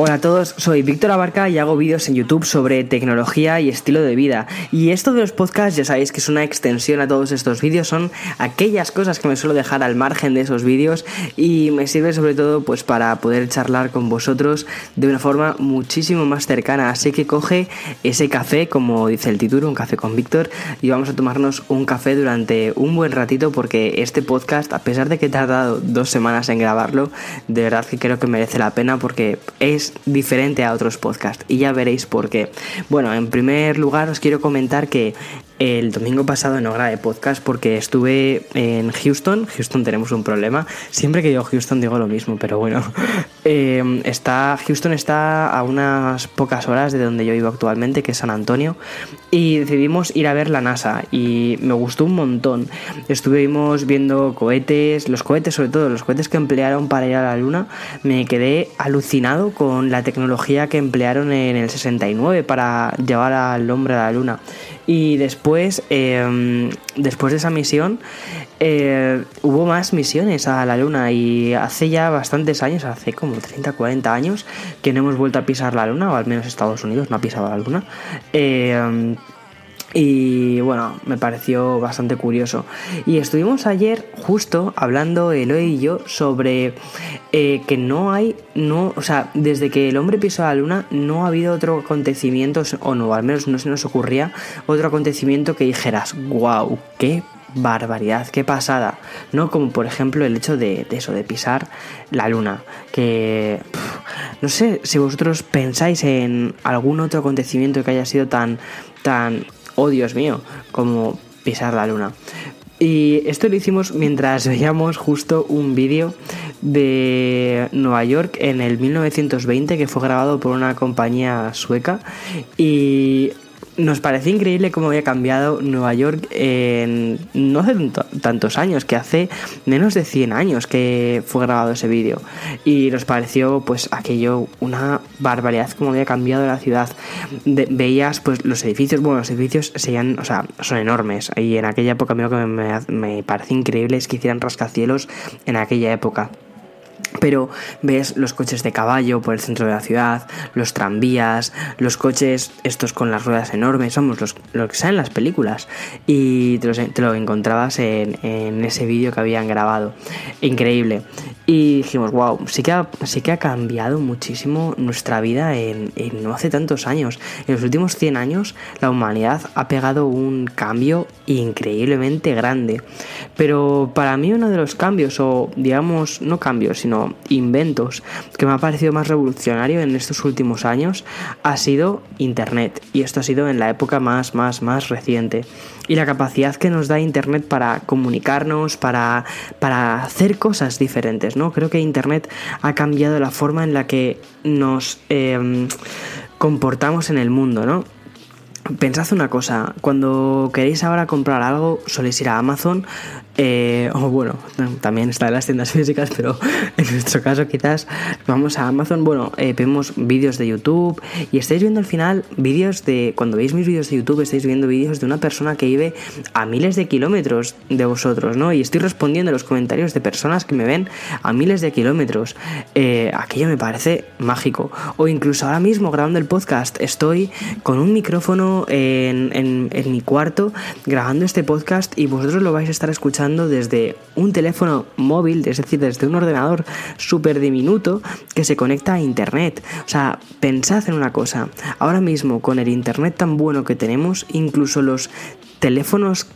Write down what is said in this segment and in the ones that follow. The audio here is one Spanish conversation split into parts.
Hola a todos, soy Víctor Abarca y hago vídeos en YouTube sobre tecnología y estilo de vida. Y esto de los podcasts ya sabéis que es una extensión a todos estos vídeos, son aquellas cosas que me suelo dejar al margen de esos vídeos y me sirve sobre todo pues para poder charlar con vosotros de una forma muchísimo más cercana. Así que coge ese café, como dice el título, un café con Víctor, y vamos a tomarnos un café durante un buen ratito porque este podcast, a pesar de que he tardado dos semanas en grabarlo, de verdad que creo que merece la pena porque es diferente a otros podcasts y ya veréis por qué. Bueno, en primer lugar os quiero comentar que el domingo pasado no grabé podcast porque estuve en Houston. Houston tenemos un problema. Siempre que digo Houston digo lo mismo, pero bueno. Eh, está, Houston está a unas pocas horas de donde yo vivo actualmente, que es San Antonio. Y decidimos ir a ver la NASA y me gustó un montón. Estuvimos viendo cohetes, los cohetes sobre todo, los cohetes que emplearon para ir a la Luna. Me quedé alucinado con la tecnología que emplearon en el 69 para llevar al hombre a la Luna. Y después, em, después de esa misión, eh, hubo más misiones a la Luna y hace ya bastantes años, hace como 30, 40 años, que no hemos vuelto a pisar la Luna, o al menos Estados Unidos no ha pisado la Luna. Eh, y bueno, me pareció bastante curioso. Y estuvimos ayer justo hablando Eloy y yo sobre eh, que no hay, no, o sea, desde que el hombre pisó la luna no ha habido otro acontecimiento, o no, al menos no se nos ocurría otro acontecimiento que dijeras, wow, qué barbaridad, qué pasada. No como por ejemplo el hecho de, eso, de pisar la luna. Que no sé si vosotros pensáis en algún otro acontecimiento que haya sido tan, tan oh Dios mío, como pisar la luna. Y esto lo hicimos mientras veíamos justo un vídeo de Nueva York en el 1920 que fue grabado por una compañía sueca y nos parece increíble cómo había cambiado Nueva York en no hace tantos años, que hace menos de 100 años que fue grabado ese vídeo. Y nos pareció pues aquello una barbaridad cómo había cambiado la ciudad. veías pues los edificios, bueno, los edificios serían, o sea, son enormes. Y en aquella época lo que me, me parece increíble es que hicieran rascacielos en aquella época pero ves los coches de caballo por el centro de la ciudad, los tranvías, los coches estos con las ruedas enormes, somos los, que salen en las películas y te, lo encontrabas en, ese vídeo que habían grabado. Increíble. Y dijimos, wow, sí que ha, sí que ha cambiado muchísimo nuestra vida en, en no hace tantos años. En los últimos 100 años la humanidad ha pegado un cambio increíblemente grande. Pero para mí uno de los cambios, o digamos, no cambios, sino inventos que me ha parecido más revolucionario en estos últimos años ha sido Internet. Y esto ha sido en la época más, más, más reciente. Y la capacidad que nos da Internet para comunicarnos, para, para hacer cosas diferentes, ¿no? Creo que Internet ha cambiado la forma en la que nos em, comportamos en el mundo, ¿no? Pensad una cosa, cuando queréis ahora comprar algo, soléis ir a Amazon, eh, o bueno, también está en las tiendas físicas, pero en nuestro caso quizás vamos a Amazon, bueno, eh, vemos vídeos de YouTube y estáis viendo al final vídeos de, cuando veis mis vídeos de YouTube, estáis viendo vídeos de una persona que vive a miles de kilómetros de vosotros, ¿no? Y estoy respondiendo a los comentarios de personas que me ven a miles de kilómetros. Eh, aquello me parece mágico. O incluso ahora mismo grabando el podcast, estoy con un micrófono en, en mi cuarto grabando este podcast y vosotros lo vais a estar escuchando desde un teléfono móvil, es decir, desde un ordenador súper diminuto que se conecta a Internet. O sea, pensad en una cosa, ahora mismo con el Internet tan bueno que tenemos, incluso los teléfonos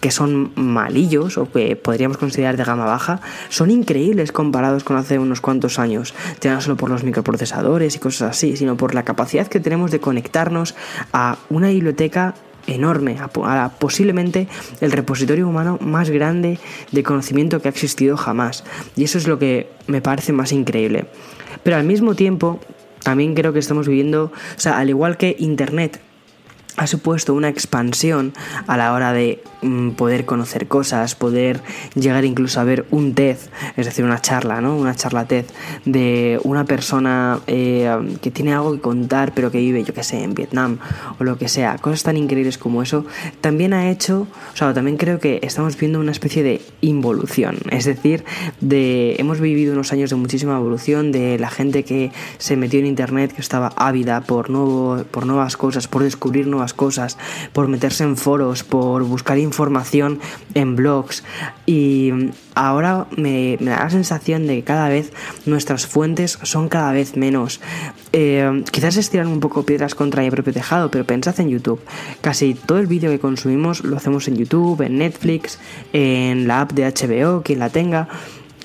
que son malillos o que podríamos considerar de gama baja, son increíbles comparados con hace unos cuantos años, ya no solo por los microprocesadores y cosas así, sino por la capacidad que tenemos de conectarnos a una biblioteca enorme, posiblemente el repositorio humano más grande de conocimiento que ha existido jamás. Y eso es lo que me parece más increíble. Pero al mismo tiempo, también creo que estamos viviendo, o sea, al igual que Internet ha supuesto una expansión a la hora de mm, poder conocer cosas, poder llegar incluso a ver un TED, es decir, una charla, ¿no? Una charla TED de una persona eh, que tiene algo que contar pero que vive, yo que sé, en Vietnam o lo que sea, cosas tan increíbles como eso, también ha hecho, o sea, también creo que estamos viendo una especie de involución, es decir, de hemos vivido unos años de muchísima evolución, de la gente que se metió en internet, que estaba ávida por, nuevo, por nuevas cosas, por descubrir nuevas cosas, por meterse en foros, por buscar información en blogs y ahora me, da la sensación de que cada vez nuestras fuentes son cada vez menos. Eh, quizás estiran un poco piedras contra mi propio tejado, pero pensad en YouTube. Casi todo el vídeo que consumimos lo hacemos en YouTube, en Netflix, en la app de HBO, quien la tenga.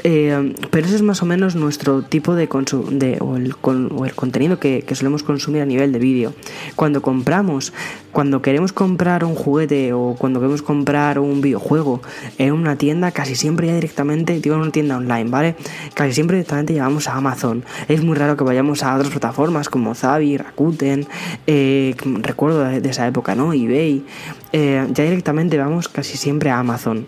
Eh, pero ese es más o menos nuestro tipo de, de o, el, o el contenido que, solemos consumir a nivel de vídeo. Cuando compramos, cuando queremos comprar un juguete o cuando queremos comprar un videojuego en una tienda, casi siempre ya directamente, digo en una tienda online, ¿vale? Casi siempre directamente llevamos a Amazon. Es muy raro que vayamos a otras plataformas como Zavi, Rakuten, eh, recuerdo de, esa época, ¿no? eBay. Eh, ya directamente vamos casi siempre a Amazon.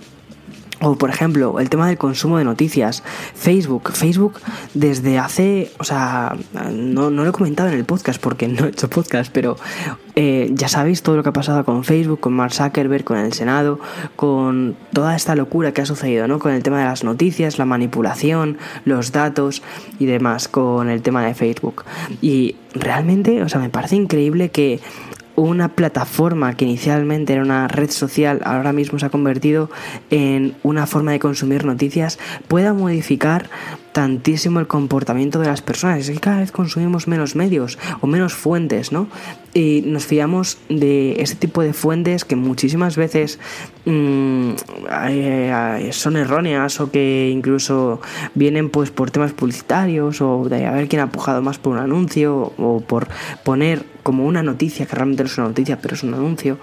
O por ejemplo, el tema del consumo de noticias. Facebook. Facebook desde hace, o sea, no, lo he comentado en el podcast porque no he hecho podcast, pero eh, ya sabéis todo lo que ha pasado con Facebook, con Mark Zuckerberg, con el Senado, con toda esta locura que ha sucedido, ¿no? Con el tema de las noticias, la manipulación, los datos y demás, con el tema de Facebook. Y realmente, o sea, me parece increíble que una plataforma que inicialmente era una red social, ahora mismo se ha convertido en una forma de consumir noticias, pueda modificar tantísimo el comportamiento de las personas. Es que cada vez consumimos menos medios o menos fuentes, ¿no? Y nos fiamos de ese tipo de fuentes que muchísimas veces mm, eh, son erróneas o que incluso vienen pues por temas publicitarios o de a ver quién ha pujado más por un anuncio o por poner como una noticia, que realmente no es una noticia, pero es un anuncio,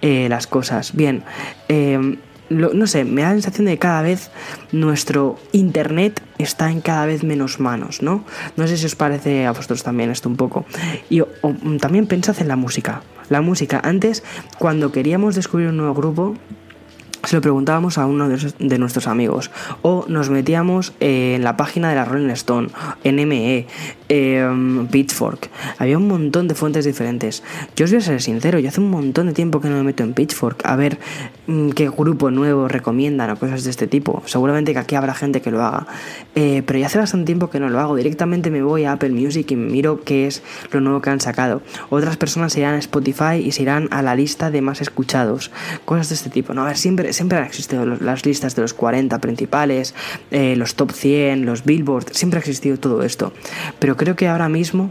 eh, las cosas. Bien, eh, no sé, me da la sensación de que cada vez nuestro internet está en cada vez menos manos, ¿no? No sé si os parece a vosotros también esto un poco. Y también pensad en la música. La música, antes, cuando queríamos descubrir un nuevo grupo, se lo preguntábamos a uno de, nuestros amigos o nos metíamos en la página de la Rolling Stone, NME, eh, Pitchfork. Había un montón de fuentes diferentes. Yo os voy a ser sincero, yo hace un montón de tiempo que no me meto en Pitchfork a ver mm, qué grupo nuevo recomiendan o cosas de este tipo. Seguramente que aquí habrá gente que lo haga. Eh, pero ya hace bastante tiempo que no lo hago. Directamente me voy a Apple Music y miro qué es lo nuevo que han sacado. Otras personas se irán a Spotify y se irán a la lista de más escuchados. Cosas de este tipo. ¿no? A ver, siempre siempre han existido las listas de los 40 principales, eh, los top 100, los billboard, siempre ha existido todo esto. Pero creo que ahora mismo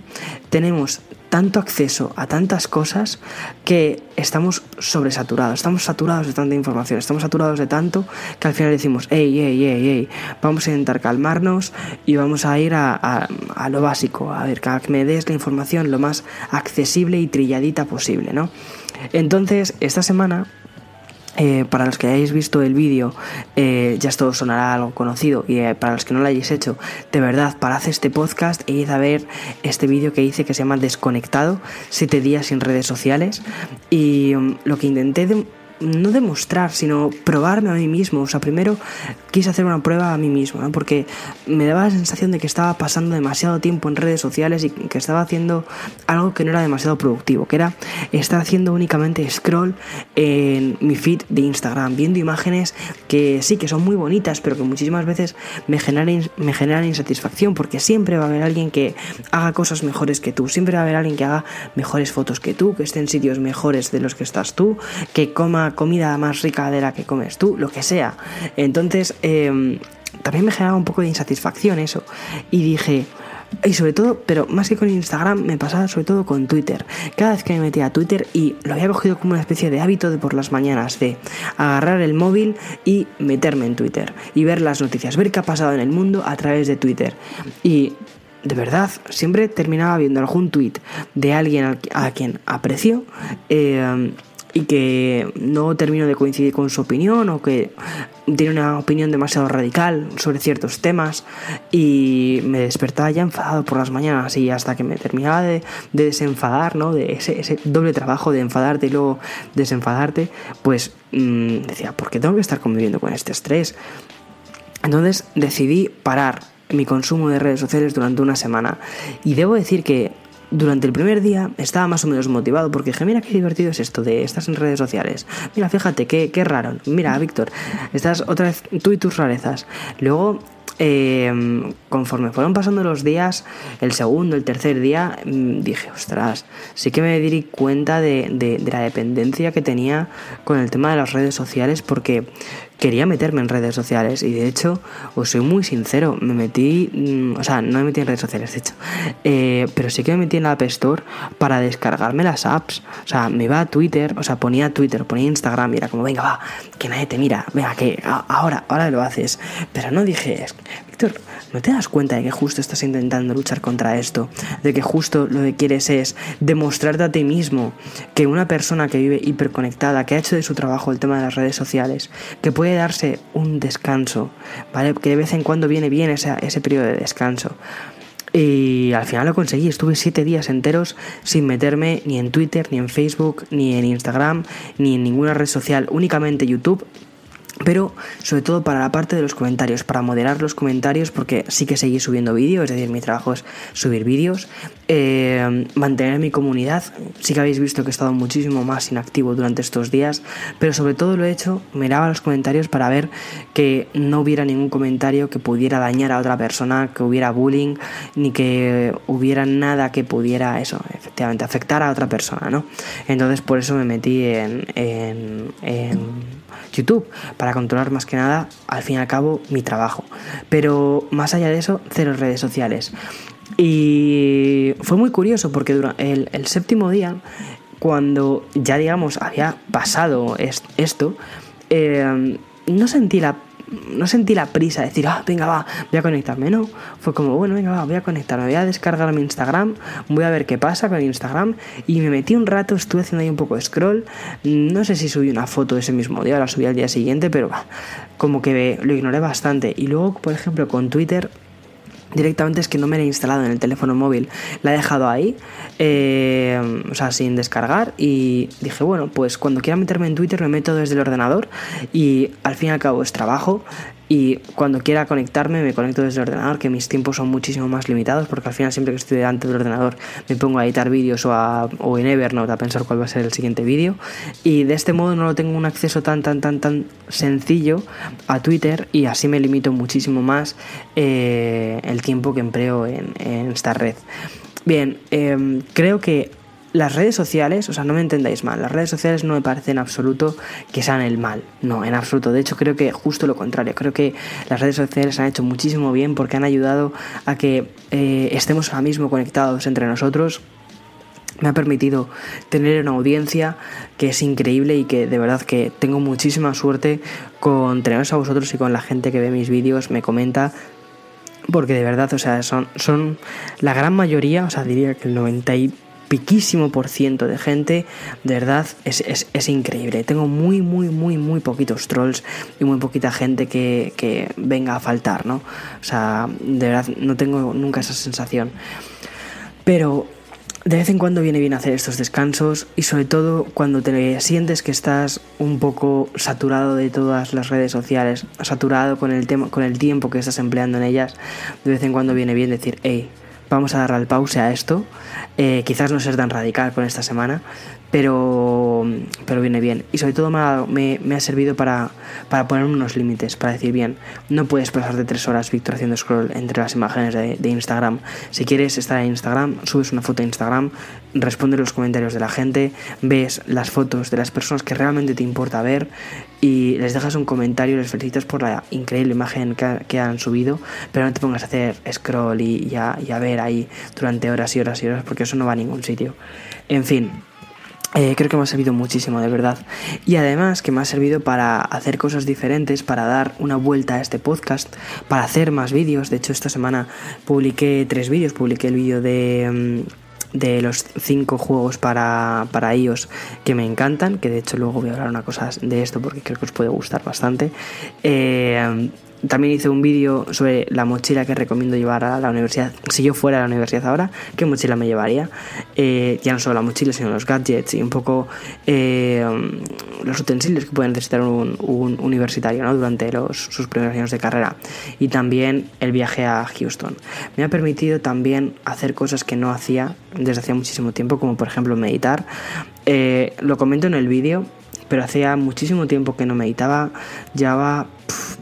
tenemos tanto acceso a tantas cosas que estamos sobresaturados, estamos saturados de tanta información, estamos saturados de tanto que al final decimos, hey, hey, hey, hey, vamos a intentar calmarnos y vamos a ir a, a lo básico, a ver, que me des la información lo más accesible y trilladita posible, ¿no? Entonces, esta semana eh, para los que hayáis visto el vídeo, eh, ya esto sonará algo conocido. Y eh, para los que no lo hayáis hecho, de verdad, parad este podcast e id a ver este vídeo que hice que se llama Desconectado, 7 días sin redes sociales. Y mm, lo que intenté de no demostrar, sino probarme a mí mismo. O sea, primero quise hacer una prueba a mí mismo. Porque me daba la sensación de que estaba pasando demasiado tiempo en redes sociales y que estaba haciendo algo que no era demasiado productivo, que era estar haciendo únicamente scroll en mi feed de Instagram, viendo imágenes que sí, que son muy bonitas, pero que muchísimas veces me generan, me generan insatisfacción, porque siempre va a haber alguien que haga cosas mejores que tú, siempre va a haber alguien que haga mejores fotos que tú, que esté en sitios mejores de los que estás tú, que coma comida más rica de la que comes tú, lo que sea. Entonces, em, también me generaba un poco de insatisfacción eso. Y dije, y sobre todo, pero más que con Instagram, me pasaba sobre todo con Twitter. Cada vez que me metía a Twitter y lo había cogido como una especie de hábito de por las mañanas, de agarrar el móvil y meterme en Twitter y ver las noticias, ver qué ha pasado en el mundo a través de Twitter. Y de verdad, siempre terminaba viendo algún tweet de alguien a quien aprecio. Eh, y que no termino de coincidir con su opinión o que tiene una opinión demasiado radical sobre ciertos temas y me despertaba ya enfadado por las mañanas y hasta que me terminaba de, desenfadar, ¿no? De ese, doble trabajo de enfadarte y luego desenfadarte, pues mmm, decía, ¿por qué tengo que estar conviviendo con este estrés? Entonces decidí parar mi consumo de redes sociales durante una semana y debo decir que durante el primer día estaba más o menos motivado porque dije, mira qué divertido es esto de estás en redes sociales. Mira, fíjate, qué, qué raro. Mira, Víctor, estás otra vez tú y tus rarezas. Luego eh, conforme fueron pasando los días, el segundo, el tercer día, mm, dije, ostras, sí que me di cuenta de, de, la dependencia que tenía con el tema de las redes sociales porque quería meterme en redes sociales y de hecho, os soy muy sincero, me metí, mm, o sea, no me metí en redes sociales, de hecho, eh, pero sí que me metí en la App Store para descargarme las apps, o sea, me iba a Twitter, o sea, ponía Twitter, ponía Instagram y era como, venga, va, que nadie te mira, venga, que ahora, ahora lo haces, pero no dije, Víctor, ¿no te das cuenta de que justo estás intentando luchar contra esto? De que justo lo que quieres es demostrarte a ti mismo que una persona que vive hiperconectada, que ha hecho de su trabajo el tema de las redes sociales, que puede darse un descanso, ¿vale? Que de vez en cuando viene bien ese, ese periodo de descanso. Y al final lo conseguí, estuve siete días enteros sin meterme ni en Twitter, ni en Facebook, ni en Instagram, ni en ninguna red social, únicamente YouTube pero sobre todo para la parte de los comentarios, para moderar los comentarios, porque sí que seguí subiendo vídeos, es decir, mi trabajo es subir vídeos, eh, mantener mi comunidad, sí que habéis visto que he estado muchísimo más inactivo durante estos días, pero sobre todo lo he hecho, miraba los comentarios para ver que no hubiera ningún comentario que pudiera dañar a otra persona, que hubiera bullying, ni que hubiera nada que pudiera, eso, efectivamente, afectar a otra persona, ¿no? Entonces por eso me metí en, en, en YouTube, para controlar más que nada, al fin y al cabo, mi trabajo. Pero más allá de eso, cero redes sociales. Y fue muy curioso porque durante el, el séptimo día, cuando ya digamos había pasado esto, eh, no sentí la no sentí la prisa de decir, ah, venga, va, voy a conectarme. No, fue como, bueno, venga, va, voy a conectarme, voy a descargar mi Instagram, voy a ver qué pasa con Instagram. Y me metí un rato, estuve haciendo ahí un poco de scroll. No sé si subí una foto ese mismo día, la subí al día siguiente, pero va, como que lo ignoré bastante. Y luego, por ejemplo, con Twitter directamente es que no me la he instalado en el teléfono móvil, la he dejado ahí, eh, o sea, sin descargar y dije, bueno, pues cuando quiera meterme en Twitter me meto desde el ordenador y al fin y al cabo es trabajo, y cuando quiera conectarme me conecto desde el ordenador, que mis tiempos son muchísimo más limitados porque al final siempre que estoy delante del ordenador me pongo a editar vídeos o, o en Evernote a pensar cuál va a ser el siguiente vídeo y de este modo no lo tengo un acceso tan tan tan tan sencillo a Twitter y así me limito muchísimo más eh, el tiempo que empleo en, esta red. Bien, eh, creo que las redes sociales, o sea, no me entendáis mal, las redes sociales no me parecen en absoluto que sean el mal, no, en absoluto. De hecho, creo que justo lo contrario, creo que las redes sociales han hecho muchísimo bien porque han ayudado a que eh, estemos ahora mismo conectados entre nosotros. Me ha permitido tener una audiencia que es increíble y que de verdad que tengo muchísima suerte con teneros a vosotros y con la gente que ve mis vídeos, me comenta, porque de verdad, o sea, son, son la gran mayoría, o sea, diría que el 90 piquísimo por ciento de gente, de verdad es, es, es, increíble. Tengo muy, muy, muy, muy poquitos trolls y muy poquita gente que, que, venga a faltar, ¿no? O sea, de verdad no tengo nunca esa sensación. Pero de vez en cuando viene bien hacer estos descansos y sobre todo cuando te sientes que estás un poco saturado de todas las redes sociales, saturado con el, tema, con el tiempo que estás empleando en ellas, de vez en cuando viene bien decir, hey, vamos a darle al pause a esto. Eh, quizás no ser tan radical con esta semana, pero, pero viene bien. Y sobre todo me ha, me, me ha servido para, para poner unos límites, para decir, bien, no puedes pasarte tres horas, Víctor, haciendo scroll entre las imágenes de, Instagram. Si quieres estar en Instagram, subes una foto a Instagram, respondes los comentarios de la gente, ves las fotos de las personas que realmente te importa ver y les dejas un comentario, les felicitas por la increíble imagen que, que han subido, pero no te pongas a hacer scroll y, y, y a ver ahí durante horas y horas y horas, porque eso no va a ningún sitio. En fin, eh, creo que me ha servido muchísimo, de verdad. Y además que me ha servido para hacer cosas diferentes, para dar una vuelta a este podcast, para hacer más vídeos. De hecho, esta semana publiqué tres vídeos. Publiqué el vídeo de... de los cinco juegos para, para iOS que me encantan, que de hecho luego voy a hablar una cosa de esto porque creo que os puede gustar bastante. Eh, también hice un vídeo sobre la mochila que recomiendo llevar a la universidad. Si yo fuera a la universidad ahora, ¿qué mochila me llevaría? Eh, ya no solo la mochila, sino los gadgets y un poco eh, los utensilios que puede necesitar un, universitario ¿no? durante los, sus primeros años de carrera. Y también el viaje a Houston. Me ha permitido también hacer cosas que no hacía desde hacía muchísimo tiempo, como por ejemplo meditar. Eh, lo comento en el vídeo, pero hacía muchísimo tiempo que no meditaba. Llevaba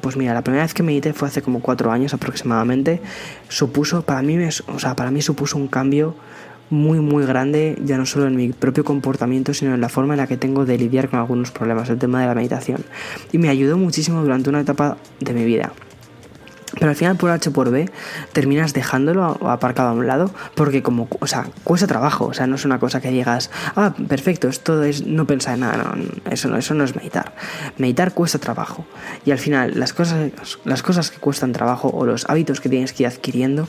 pues mira, la primera vez que medité fue hace como cuatro años aproximadamente. Supuso, para mí, o sea, para mí supuso un cambio muy muy grande, ya no solo en mi propio comportamiento, sino en la forma en la que tengo de lidiar con algunos problemas, el tema de la meditación. Y me ayudó muchísimo durante una etapa de mi vida. Pero al final por H por B terminas dejándolo aparcado a un lado porque como, o sea, cuesta trabajo, o sea, no es una cosa que digas, ah, perfecto, esto es no pensar en nada, no, eso no, eso no es meditar. Meditar cuesta trabajo y al final las cosas, las cosas que cuestan trabajo o los hábitos que tienes que ir adquiriendo,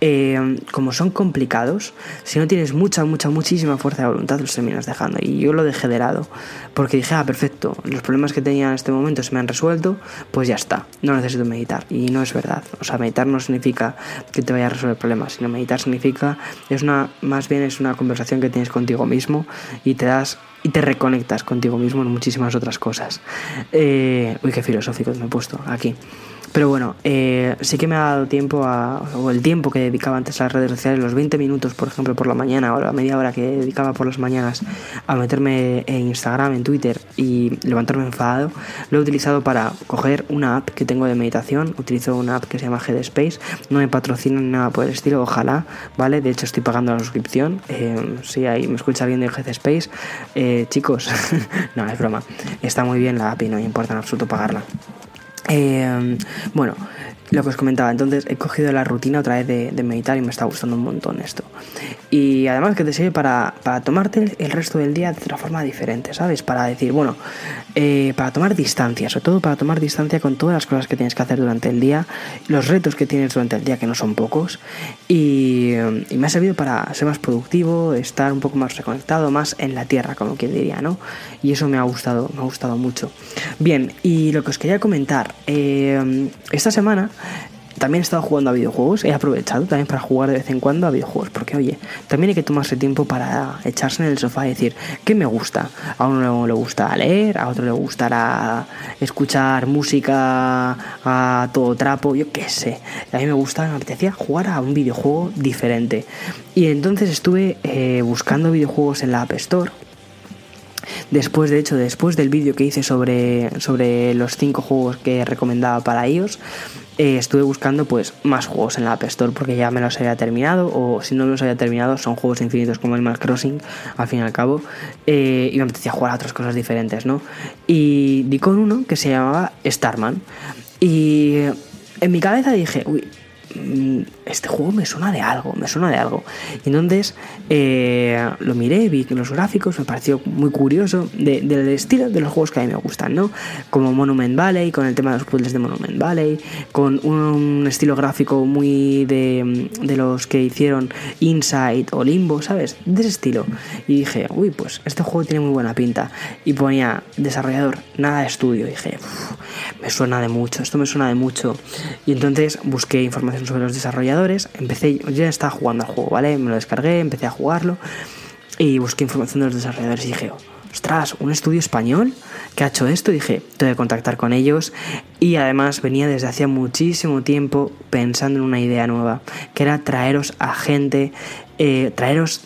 eh, como son complicados, si no tienes mucha, mucha, muchísima fuerza de voluntad, los terminas dejando. Y yo lo dejé de lado porque dije, ah, perfecto, los problemas que tenía en este momento se me han resuelto, pues ya está, no necesito meditar y no es verdad. O sea, meditar no significa que te vaya a resolver problemas, sino meditar significa, es una, más bien es una conversación que tienes contigo mismo y te das y te reconectas contigo mismo en muchísimas otras cosas. Eh, uy, qué filosófico me he puesto aquí. Pero bueno, eh, sí que me ha dado tiempo a, o el tiempo que dedicaba antes a las redes sociales, los 20 minutos, por ejemplo, por la mañana, o la media hora que dedicaba por las mañanas a meterme en Instagram, en Twitter y levantarme enfadado, lo he utilizado para coger una app que tengo de meditación. Utilizo una app que se llama Headspace. No me patrocinan nada por el estilo, ojalá, ¿vale? De hecho, estoy pagando la suscripción. Eh, si ahí me escucha alguien de Headspace, eh, chicos, no, es broma. Está muy bien la app y no me importa en absoluto pagarla. Eh, bueno, lo que os comentaba, entonces he cogido la rutina otra vez de, meditar y me está gustando un montón esto. Y además que te sirve para, para, tomarte el resto del día de otra forma diferente, ¿sabes? Para decir, bueno, eh, para tomar distancia, sobre todo para tomar distancia con todas las cosas que tienes que hacer durante el día, los retos que tienes durante el día, que no son pocos, y, me ha servido para ser más productivo, estar un poco más reconectado, más en la tierra, como quien diría, ¿no? Y eso me ha gustado, me ha gustado mucho. Bien, y lo que os quería comentar, eh, esta semana también he estado jugando a videojuegos, he aprovechado también para jugar de vez en cuando a videojuegos, porque oye, también hay que tomarse tiempo para echarse en el sofá y decir, ¿qué me gusta? A uno le gusta leer, a otro le gustará escuchar música a todo trapo, yo qué sé. A mí me gusta, me apetecía jugar a un videojuego diferente. Y entonces estuve eh, buscando videojuegos en la App Store Después, de hecho, después del vídeo que hice sobre, sobre los 5 juegos que recomendaba para iOS, eh, estuve buscando pues más juegos en la App Store porque ya me los había terminado o si no me los había terminado son juegos infinitos como Animal Crossing al fin y al cabo eh, y me apetecía jugar a otras cosas diferentes ¿no? y di con uno que se llamaba Starman y en mi cabeza dije uy este juego me suena de algo, me suena de algo. Y entonces eh, lo miré, vi los gráficos, me pareció muy curioso del estilo de los juegos que a mí me gustan, ¿no? Como Monument Valley, con el tema de los puzzles de Monument Valley, con un estilo gráfico muy de, de los que hicieron Inside o Limbo, ¿sabes? De ese estilo. Y dije, uy, pues este juego tiene muy buena pinta. Y ponía desarrollador, nada de estudio. Y dije, me suena de mucho, esto me suena de mucho. Y entonces busqué información sobre los desarrolladores, empecé, yo ya estaba jugando al juego, ¿vale? Me lo descargué, empecé a jugarlo y busqué información de los desarrolladores y dije, ostras, un estudio español que ha hecho esto, dije, tengo que contactar con ellos y además venía desde hacía muchísimo tiempo pensando en una idea nueva, que era traeros a gente, eh, traeros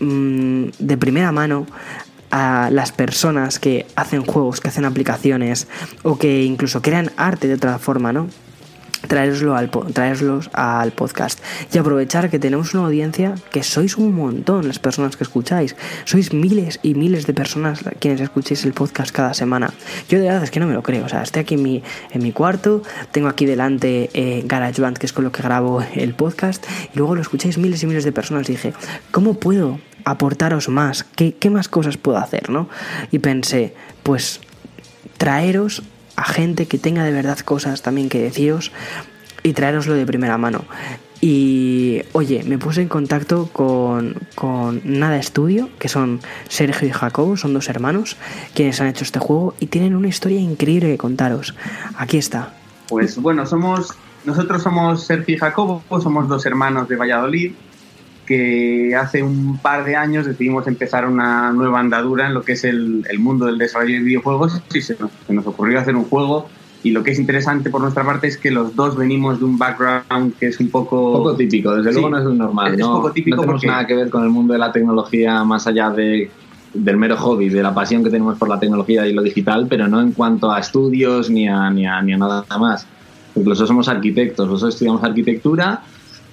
mm, de primera mano a las personas que hacen juegos, que hacen aplicaciones o que incluso crean arte de otra forma, ¿no? Traeroslo al, traerlos al podcast y aprovechar que tenemos una audiencia que sois un montón las personas que escucháis. Sois miles y miles de personas quienes escucháis el podcast cada semana. Yo de verdad es que no me lo creo. O sea, estoy aquí en mi, en mi cuarto, tengo aquí delante eh, GarageBand, que es con lo que grabo el podcast, y luego lo escucháis miles y miles de personas. Y dije, ¿cómo puedo aportaros más? ¿Qué, qué más cosas puedo hacer? ¿no? Y pensé, pues traeros a gente que tenga de verdad cosas también que deciros y traeroslo de primera mano. Y oye, me puse en contacto con, con Nada Studio, que son Sergio y Jacobo, son dos hermanos, quienes han hecho este juego y tienen una historia increíble que contaros. Aquí está. Pues bueno, somos nosotros somos Sergio y Jacobo, somos dos hermanos de Valladolid que hace un par de años decidimos empezar una nueva andadura en lo que es el, el mundo del desarrollo de videojuegos y se nos, se nos, ocurrió hacer un juego y lo que es interesante por nuestra parte es que los dos venimos de un background que es un poco... Poco típico, desde sí, luego no es normal, es, ¿no? Poco típico no tenemos porque... nada que ver con el mundo de la tecnología más allá de, del mero hobby, de la pasión que tenemos por la tecnología y lo digital, pero no en cuanto a estudios ni a, ni a, ni a nada más. Incluso somos arquitectos, nosotros estudiamos arquitectura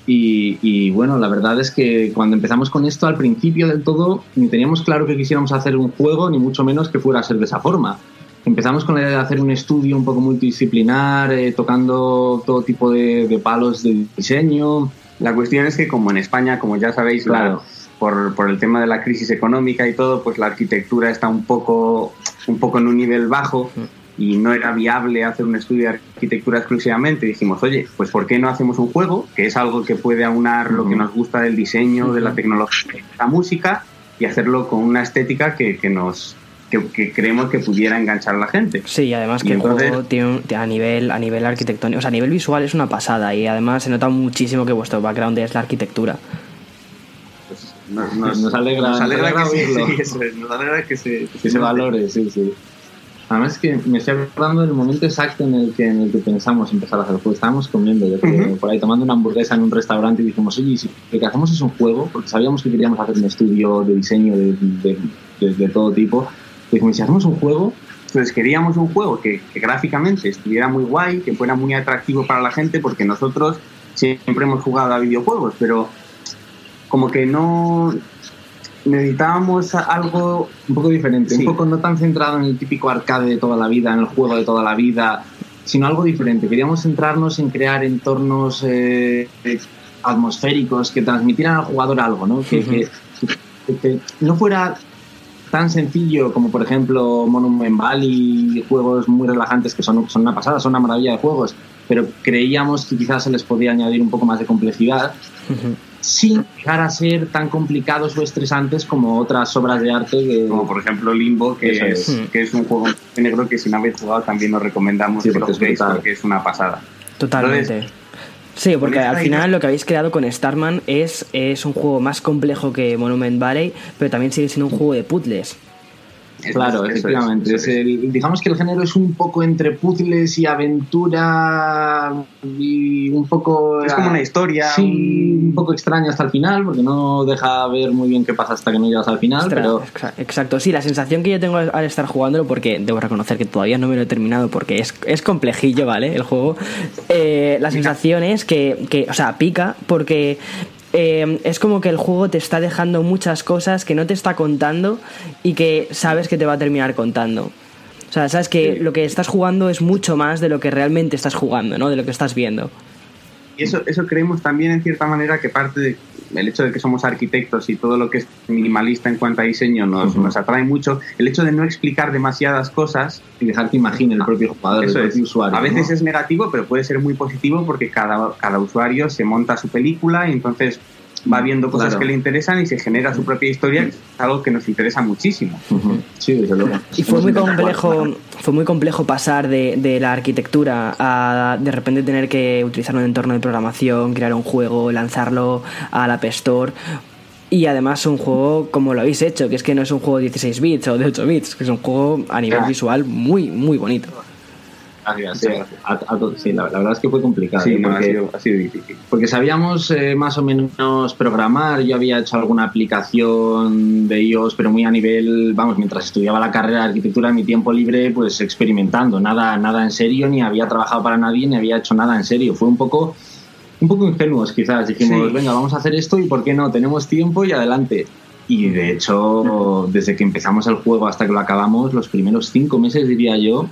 y, y, bueno, la verdad es que cuando empezamos con esto, al principio del todo, ni teníamos claro que quisiéramos hacer un juego, ni mucho menos que fuera a ser de esa forma. Empezamos con la idea de hacer un estudio un poco multidisciplinar, eh, tocando todo tipo de, de, palos de diseño. La cuestión es que como en España, como ya sabéis, claro. la, por, por, el tema de la crisis económica y todo, pues la arquitectura está un poco, un poco en un nivel bajo y no era viable hacer un estudio de arquitectura exclusivamente. Dijimos, oye, pues ¿por qué no hacemos un juego? Que es algo que puede aunar lo que nos gusta del diseño, de la tecnología, de la música y hacerlo con una estética que, que nos que, que, creemos que pudiera enganchar a la gente. Sí, y además que y el entonces, juego tiene, a nivel a nivel arquitectónico, o sea, a nivel visual es una pasada y además se nota muchísimo que vuestro background es la arquitectura. Pues nos, nos, nos, alegra, nos alegra, nos alegra que, sí, sí, nos alegra que se, que se valore, sí, sí. Además que me estoy acordando del momento exacto en el que, en el que pensamos empezar a hacer el juego. Estábamos comiendo, yo creo, uh -huh. por ahí tomando una hamburguesa en un restaurante y dijimos, oye, si lo que hacemos es un juego, porque sabíamos que queríamos hacer un estudio de diseño de, de, de, de todo tipo. Y dijimos, si hacemos un juego, pues queríamos un juego que, que, gráficamente estuviera muy guay, que fuera muy atractivo para la gente, porque nosotros siempre hemos jugado a videojuegos, pero como que no necesitábamos algo un poco diferente, sí. un poco no tan centrado en el típico arcade de toda la vida, en el juego de toda la vida, sino algo diferente. Queríamos centrarnos en crear entornos eh, atmosféricos que transmitieran al jugador algo, ¿no? Que, uh -huh. que, que, no fuera tan sencillo como por ejemplo Monument Valley, juegos muy relajantes que son, son una pasada, son una maravilla de juegos, pero creíamos que quizás se les podía añadir un poco más de complejidad. Uh -huh sin llegar a ser tan complicados o estresantes como otras obras de arte que... como por ejemplo Limbo que es, es, que es un juego negro que si no habéis jugado también nos recomendamos sí, que lo juguéis porque es una pasada. Totalmente. Entonces, Sí, porque al final lo que habéis creado con Starman es, es un juego más complejo que Monument Valley, pero también sigue siendo un juego de puzzles. Claro, es, efectivamente. Es, es el, digamos que el género es un poco entre puzzles y aventura y un poco... Es como una historia. Sí, un poco extraña hasta el final, porque no deja ver muy bien qué pasa hasta que no llegas al final. Extra, pero... Exacto, sí, la sensación que yo tengo al estar jugándolo, porque debo reconocer que todavía no me lo he terminado porque es, es complejillo, ¿vale? El juego. Eh, la sensación es que, que, o sea, pica porque eh, es como que el juego te está dejando muchas cosas que no te está contando y que sabes que te va a terminar contando. O sea, sabes que sí. lo que estás jugando es mucho más de lo que realmente estás jugando, ¿no? De lo que estás viendo. Y eso, eso creemos también en cierta manera que parte del de hecho de que somos arquitectos y todo lo que es minimalista en cuanto a diseño nos, uh -huh. nos atrae mucho, el hecho de no explicar demasiadas cosas y dejar que imagine el propio jugador, el propio es. usuario. A veces ¿no? es negativo, pero puede ser muy positivo porque cada, cada usuario se monta su película y entonces va viendo cosas claro. que le interesan y se genera su propia historia, que es algo que nos interesa muchísimo. Uh -huh. Sí, desde luego. Y fue muy complejo, fue muy complejo pasar de, de, la arquitectura a de repente tener que utilizar un entorno de programación, crear un juego, lanzarlo a la App Store. Y además un juego como lo habéis hecho, que es que no es un juego de 16 bits o de 8 bits, que es un juego a nivel visual muy, muy bonito. Gracias, sí, a, a, sí la, la, verdad es que fue complicado. Sí, ¿eh? porque, ha, sido, ha, sido, difícil. Porque sabíamos eh, más o menos programar. Yo había hecho alguna aplicación de iOS, pero muy a nivel, vamos, mientras estudiaba la carrera de arquitectura en mi tiempo libre, pues experimentando. Nada, nada en serio, ni había trabajado para nadie, ni había hecho nada en serio. Fue un poco, un poco ingenuos, quizás. Dijimos, sí. venga, vamos a hacer esto y ¿por qué no? Tenemos tiempo y adelante. Y de hecho, desde que empezamos el juego hasta que lo acabamos, los primeros cinco meses, diría yo,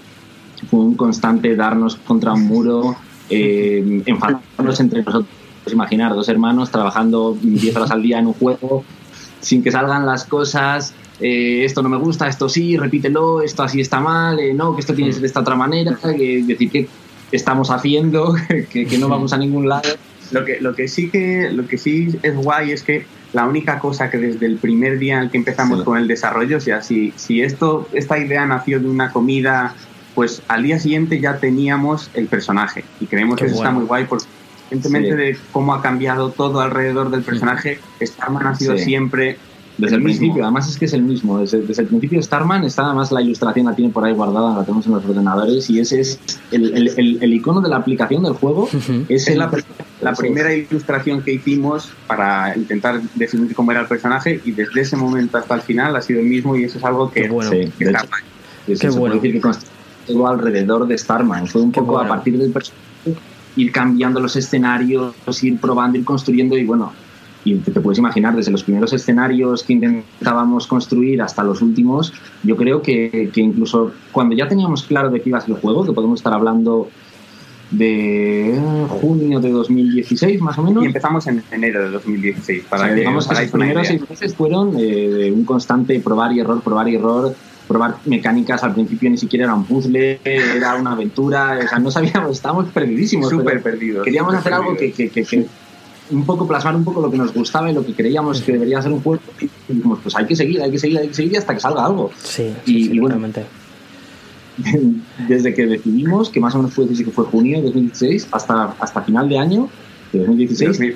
fue un constante darnos contra un muro, eh, enfadarnos entre nosotros. Imaginar dos hermanos trabajando 10 horas al día en un juego sin que salgan las cosas. Eh, esto no me gusta, esto sí, repítelo, esto así está mal, eh, no, que esto tiene que ser de esta otra manera, que decir que estamos haciendo, que, que no vamos a ningún lado. Lo que, lo que sí que lo que sí es guay es que la única cosa que desde el primer día en el que empezamos con el desarrollo, o sea, si, si esto, esta idea nació de una comida, pues al día siguiente ya teníamos el personaje. Y creemos que eso está muy guay porque independientemente de cómo ha cambiado todo alrededor del personaje, Starman ha sido siempre desde el, principio, además es que es el mismo. Desde, desde, el principio Starman está, además la ilustración la tiene por ahí guardada, la tenemos en los ordenadores y ese es el, el, el icono de la aplicación del juego. es la, la primera ilustración que hicimos para intentar definir cómo era el personaje y desde ese momento hasta el final ha sido el mismo y eso es algo que, bueno. que está Qué bueno. decir que todo alrededor de Starman. Fue un poco a partir del personaje ir cambiando los escenarios, ir probando, ir construyendo y bueno, y te, puedes imaginar, desde los primeros escenarios que intentábamos construir hasta los últimos, yo creo que, que, incluso cuando ya teníamos claro de qué iba a ser el juego, que podemos estar hablando de junio de 2016 más o menos. Y empezamos en enero de 2016. Para que, digamos que los primeros seis meses fueron eh, un constante probar y error, probar y error, probar mecánicas. Al principio ni siquiera era un puzzle, era una aventura. O sea, no sabíamos, estábamos perdidísimos. Súper perdidos. Queríamos hacer algo que, que, que un poco plasmar un poco lo que nos gustaba y lo que creíamos que debería ser un juego y dijimos, pues hay que seguir, hay que seguir, hay que seguir hasta que salga algo. Sí, y, sí, y bueno, desde que decidimos, que más o menos fue, que fue junio de 2016, hasta, hasta final de año de 2016,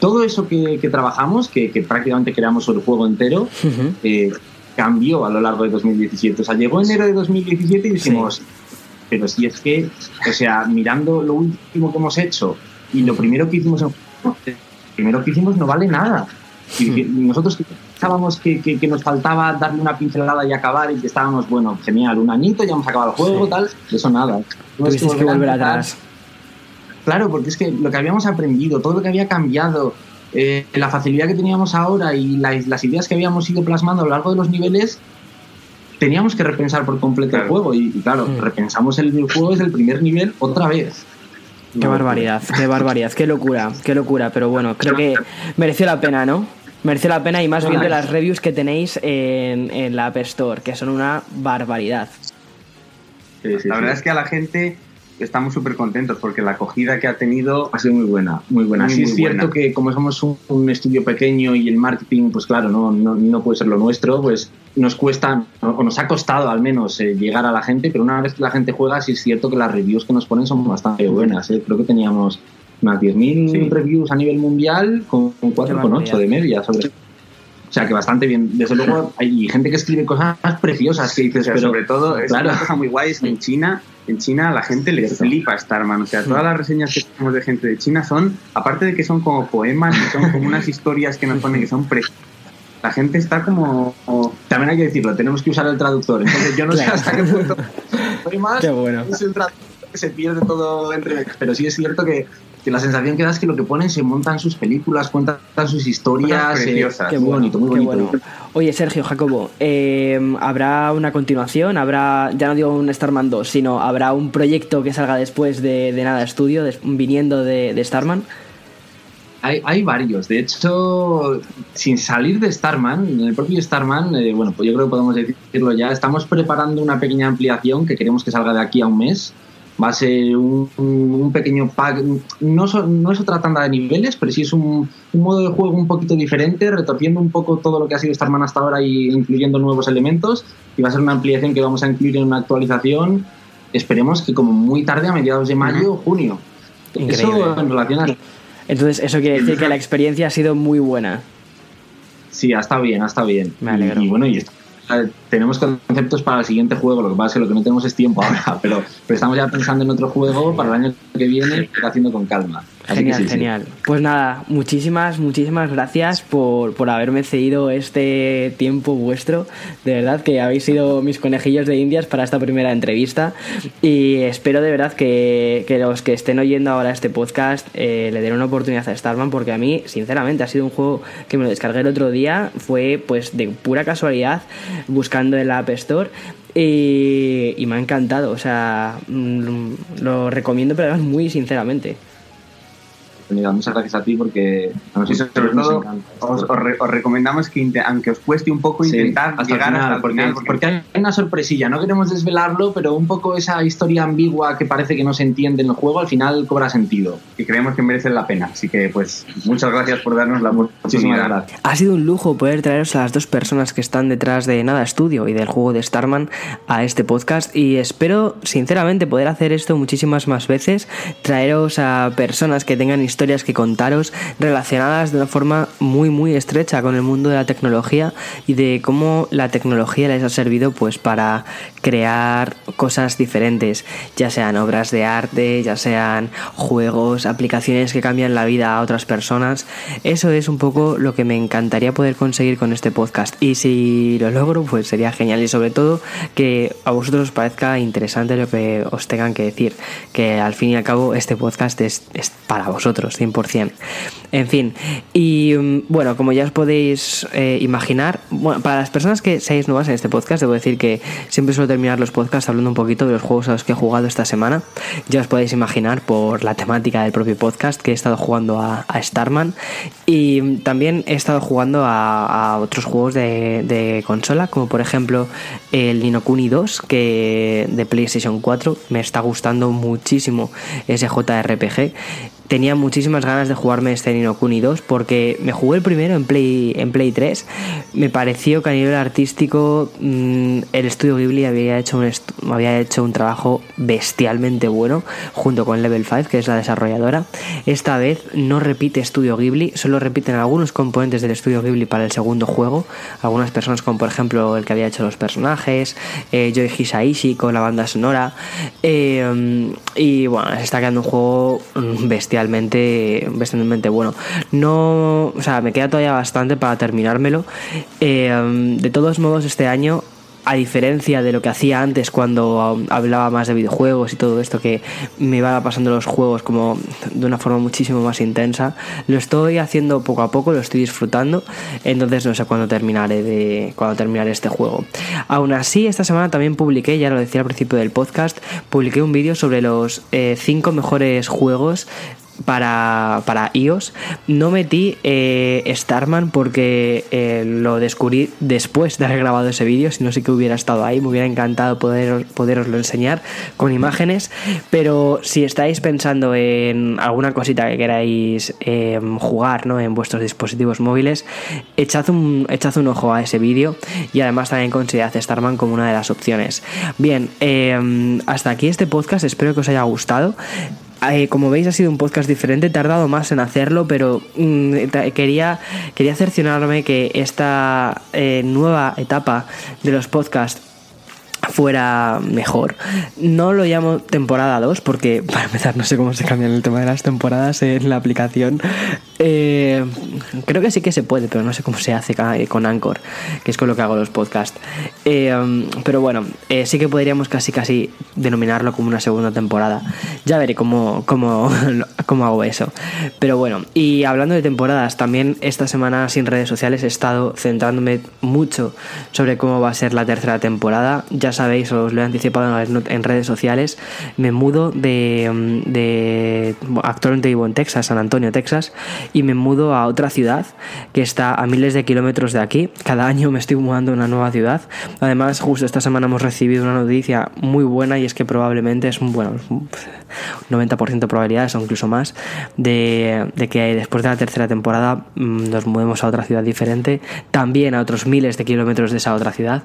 todo eso que, que trabajamos, que, que, prácticamente creamos el juego entero, uh -huh. eh, cambió a lo largo de 2017. O sea, llegó enero de 2017 y dijimos, sí. pero si es que, o sea, mirando lo último que hemos hecho y lo primero que hicimos en primero que hicimos no vale nada. Y nosotros pensábamos que, que, que, nos faltaba darle una pincelada y acabar y que estábamos, bueno, genial, un añito, ya hemos acabado el juego, sí. tal, eso nada. No es que volver atrás. Claro, porque es que lo que habíamos aprendido, todo lo que había cambiado, eh, la facilidad que teníamos ahora y la, las ideas que habíamos ido plasmando a lo largo de los niveles, teníamos que repensar por completo claro. el juego. Y, y claro, mm. repensamos el juego desde el primer nivel otra vez. Qué barbaridad, qué barbaridad, qué locura, qué locura. Pero bueno, creo que mereció la pena, ¿no? Mereció la pena y más viendo las reviews que tenéis en, en la App Store, que son una barbaridad. Sí, sí, la verdad es que a la gente estamos súper contentos porque la acogida que ha tenido ha sido muy buena, muy buena. Sí muy es cierto buena. que como somos un, un, estudio pequeño y el marketing, pues claro, no, no, no puede ser lo nuestro, pues nos cuesta, o nos ha costado al menos eh, llegar a la gente, pero una vez que la gente juega, sí es cierto que las reviews que nos ponen son bastante buenas. ¿eh? Creo que teníamos unas 10.000 sí. reviews a nivel mundial con, con 4,8 de media sobre o sea que bastante bien. Desde luego hay gente que escribe cosas preciosas que dices, o sea, pero sobre todo es claro. una cosa muy guay es que en China, en China a la gente le flipa Starman. O sea, todas las reseñas que tenemos de gente de China son, aparte de que son como poemas, y son como unas historias que nos ponen que son preciosas. La gente está como, como, También hay que decirlo, tenemos que usar el traductor. Entonces yo no claro. sé hasta qué punto más. Qué bueno. Es el traductor que se pierde todo entre. Pero sí es cierto que que la sensación que da es que lo que ponen se montan sus películas, cuentan sus historias. Eh, qué muy bonito, muy bonito. Bueno. Oye, Sergio, Jacobo, eh, ¿habrá una continuación? ¿Habrá, ya no digo un Starman 2, sino habrá un proyecto que salga después de, de Nada Estudio, de, viniendo de, de Starman? Hay, hay, varios. De hecho, sin salir de Starman, en el propio Starman, eh, bueno, pues yo creo que podemos decirlo ya, estamos preparando una pequeña ampliación que queremos que salga de aquí a un mes va a ser un, un pequeño pack, no, so, no, es otra tanda de niveles, pero sí es un, un, modo de juego un poquito diferente, retorciendo un poco todo lo que ha sido Starman hasta ahora y incluyendo nuevos elementos. Y va a ser una ampliación que vamos a incluir en una actualización, esperemos que como muy tarde, a mediados de mayo o junio. Increíble. Eso en relación a... Entonces, eso quiere decir que la experiencia ha sido muy buena. Sí, ha estado bien, ha estado bien. Me alegro. Y, y bueno, y esto tenemos conceptos para el siguiente juego, lo que pasa es que lo que no tenemos es tiempo ahora, pero, pero estamos ya pensando en otro juego para el año que viene, haciendo con calma. Así genial, sí, genial. Sí. Pues nada, muchísimas, muchísimas gracias por, por haberme cedido este tiempo vuestro. De verdad que habéis sido mis conejillos de indias para esta primera entrevista. Y espero de verdad que, que los que estén oyendo ahora este podcast eh, le den una oportunidad a Starman, porque a mí, sinceramente, ha sido un juego que me lo descargué el otro día. Fue pues de pura casualidad buscando en la App Store y, y, me ha encantado. O sea, mm, lo recomiendo, pero además muy sinceramente. Oportunidad. Muchas gracias a ti porque a nosotros sobre todo os, os, recomendamos que aunque os cueste un poco intentar hasta llegar final, hasta porque, final, porque... hay una sorpresilla. No queremos desvelarlo, pero un poco esa historia ambigua que parece que no se entiende en el juego al final cobra sentido. Y creemos que merece la pena. Así que pues muchas gracias por darnos la oportunidad. Ha sido un lujo poder traeros a las dos personas que están detrás de Nada Estudio y del juego de Starman a este podcast y espero sinceramente poder hacer esto muchísimas más veces, traeros a personas que tengan historias que contaros relacionadas de una forma muy muy estrecha con el mundo de la tecnología y de cómo la tecnología les ha servido pues para crear cosas diferentes, ya sean obras de arte, ya sean juegos, aplicaciones que cambian la vida a otras personas. Eso es un poco lo que me encantaría poder conseguir con este podcast. Y si lo logro pues sería genial. Y sobre todo que a vosotros os parezca interesante lo que os tengan que decir, que al fin y al cabo este podcast es, es para vosotros 100%. En fin, y mm, bueno, como ya os podéis eh, imaginar, para las personas que seáis nuevas en este podcast, debo decir que siempre suelo terminar los podcasts hablando un poquito de los juegos a los que he jugado esta semana. Ya os podéis imaginar por la temática del propio podcast que he estado jugando a, Starman y también he estado jugando a, otros juegos de, consola, como por ejemplo el Ninokuni 2 que de PlayStation 4. Me está gustando muchísimo ese JRPG tenía muchísimas ganas de jugarme este Nino Kuni 2 porque me jugué el primero en Play, en Play 3. Me pareció que a nivel artístico mm, el estudio Ghibli había hecho, un había hecho un trabajo bestialmente bueno junto con Level 5, que es la desarrolladora. Esta vez no repite estudio Ghibli, solo repiten algunos componentes del estudio Ghibli para el segundo juego. Algunas personas, como por ejemplo el que había hecho los personajes, eh, Joy Hisaishi con la banda sonora. Eh, y bueno, se está quedando un juego bestial bestialmente, bueno. No, o sea, me queda todavía bastante para terminármelo. Eh, de todos modos, este año a diferencia de lo que hacía antes cuando hablaba más de videojuegos y todo esto que me iba pasando los juegos como de una forma muchísimo más intensa, lo estoy haciendo poco a poco, lo estoy disfrutando, entonces no sé cuándo terminaré de cuando terminaré este juego. Aún así, esta semana también publiqué, ya lo decía al principio del podcast, publiqué un vídeo sobre los 5 eh, mejores juegos para, para iOS. No metí eh, Starman porque eh, lo descubrí después de haber grabado ese vídeo, si no sé que hubiera estado ahí, me hubiera encantado poder, poderoslo enseñar con imágenes, pero si estáis pensando en alguna cosita que queráis em, jugar ¿no? en vuestros dispositivos móviles, echad un, echad un ojo a ese vídeo y además también considerad Starman como una de las opciones. Bien, em, hasta aquí este podcast, espero que os haya gustado. Eh, como veis ha sido un podcast diferente, he tardado más en hacerlo, pero mm, quería, quería cerciorarme que esta eh, nueva etapa de los podcasts fuera mejor. No lo llamo temporada 2 porque, para empezar, no sé cómo se cambian el tema de las temporadas en la aplicación. Eh, creo que sí que se puede, pero no sé cómo se hace con Anchor, que es con lo que hago los podcasts. Eh, pero bueno, eh, sí que podríamos casi casi denominarlo como una segunda temporada. Ya veré cómo, cómo, cómo hago eso. Pero bueno, y hablando de temporadas, también esta semana sin redes sociales he estado centrándome mucho sobre cómo va a ser la tercera temporada. Ya sabéis, os lo he anticipado en redes sociales, me mudo de, mm, de actualmente vivo en Texas, San Antonio, Texas, y me mudo a otra ciudad que está a miles de kilómetros de aquí. Cada año me estoy mudando a una nueva ciudad. Además, justo esta semana hemos recibido una noticia muy buena y es que probablemente es bueno, 90% de probabilidades o incluso más de, que después de la tercera temporada mm, nos mudemos a otra ciudad diferente, también a otros miles de kilómetros de esa otra ciudad.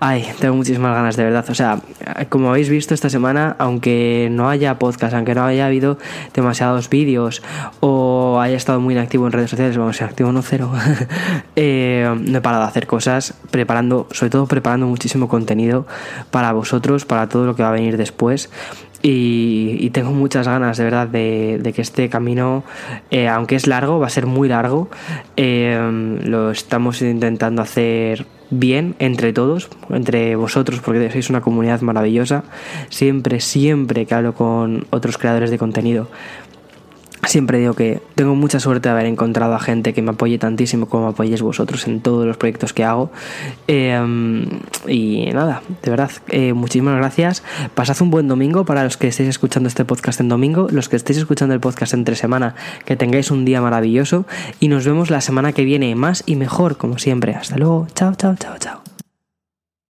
Ay, tengo muchísimas ganas de verdad. O sea, como habéis visto esta semana, aunque no haya podcast, aunque no haya habido demasiados vídeos o haya estado muy inactivo en redes sociales, vamos, activo no cero, eh, no he parado de hacer cosas, preparando, sobre todo preparando muchísimo contenido para vosotros, para todo lo que va a venir después. Y, tengo muchas ganas de verdad de, que este camino, eh, aunque es largo, va a ser muy largo. Eh, lo estamos intentando hacer bien entre todos, entre vosotros, porque sois una comunidad maravillosa. Siempre, siempre que hablo con otros creadores de contenido, Siempre digo que tengo mucha suerte de haber encontrado a gente que me apoye tantísimo como apoyéis vosotros en todos los proyectos que hago. Eh, y nada, de verdad, eh, muchísimas gracias. Pasad un buen domingo para los que estéis escuchando este podcast en domingo, los que estéis escuchando el podcast entre semana, que tengáis un día maravilloso y nos vemos la semana que viene más y mejor, como siempre. Hasta luego, chao, chao, chao, chao.